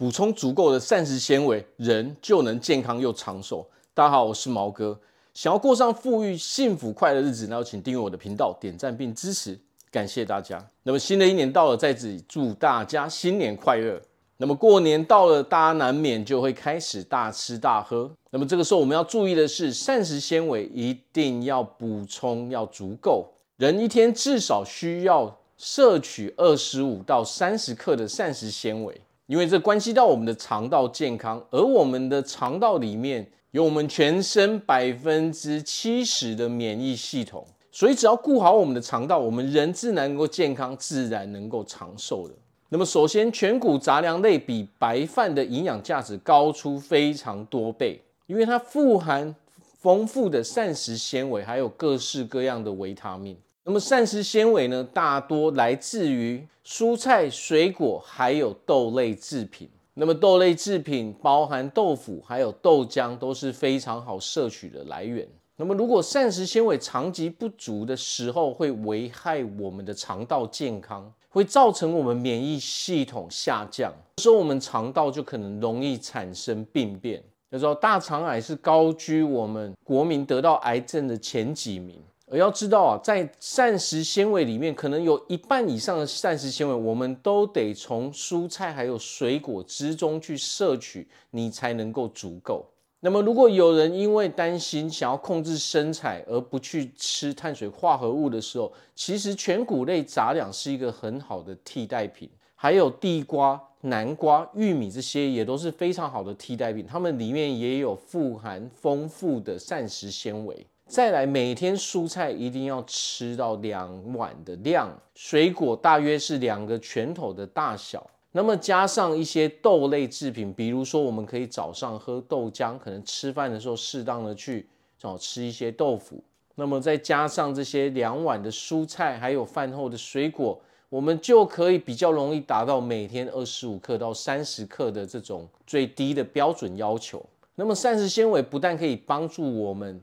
补充足够的膳食纤维，人就能健康又长寿。大家好，我是毛哥。想要过上富裕、幸福、快乐日子，那就请订阅我的频道，点赞并支持，感谢大家。那么新的一年到了，在这里祝大家新年快乐。那么过年到了，大家难免就会开始大吃大喝。那么这个时候我们要注意的是，膳食纤维一定要补充要足够。人一天至少需要摄取二十五到三十克的膳食纤维，因为这关系到我们的肠道健康，而我们的肠道里面有我们全身百分之七十的免疫系统，所以只要顾好我们的肠道，我们人自然能够健康，自然能够长寿的。那么，首先，全谷杂粮类比白饭的营养价值高出非常多倍，因为它富含丰富的膳食纤维，还有各式各样的维他命。那么，膳食纤维呢，大多来自于蔬菜、水果，还有豆类制品。那么，豆类制品包含豆腐，还有豆浆，都是非常好摄取的来源。那么，如果膳食纤维长期不足的时候，会危害我们的肠道健康。会造成我们免疫系统下降，说我们肠道就可能容易产生病变。有时候大肠癌是高居我们国民得到癌症的前几名。而要知道啊，在膳食纤维里面，可能有一半以上的膳食纤维，我们都得从蔬菜还有水果之中去摄取，你才能够足够。那么，如果有人因为担心想要控制身材而不去吃碳水化合物的时候，其实全谷类杂粮是一个很好的替代品。还有地瓜、南瓜、玉米这些也都是非常好的替代品，它们里面也有富含丰富的膳食纤维。再来，每天蔬菜一定要吃到两碗的量，水果大约是两个拳头的大小。那么加上一些豆类制品，比如说我们可以早上喝豆浆，可能吃饭的时候适当的去找吃一些豆腐。那么再加上这些两碗的蔬菜，还有饭后的水果，我们就可以比较容易达到每天二十五克到三十克的这种最低的标准要求。那么膳食纤维不但可以帮助我们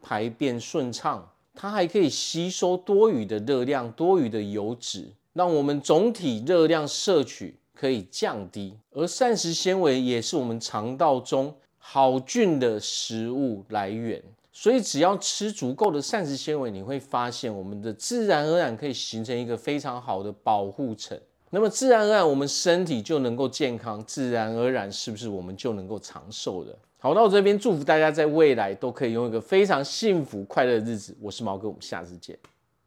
排便顺畅，它还可以吸收多余的热量、多余的油脂，让我们总体热量摄取。可以降低，而膳食纤维也是我们肠道中好菌的食物来源，所以只要吃足够的膳食纤维，你会发现我们的自然而然可以形成一个非常好的保护层。那么自然而然我们身体就能够健康，自然而然是不是我们就能够长寿的？好，到这边祝福大家在未来都可以拥有一个非常幸福快乐的日子。我是毛哥，我们下次见。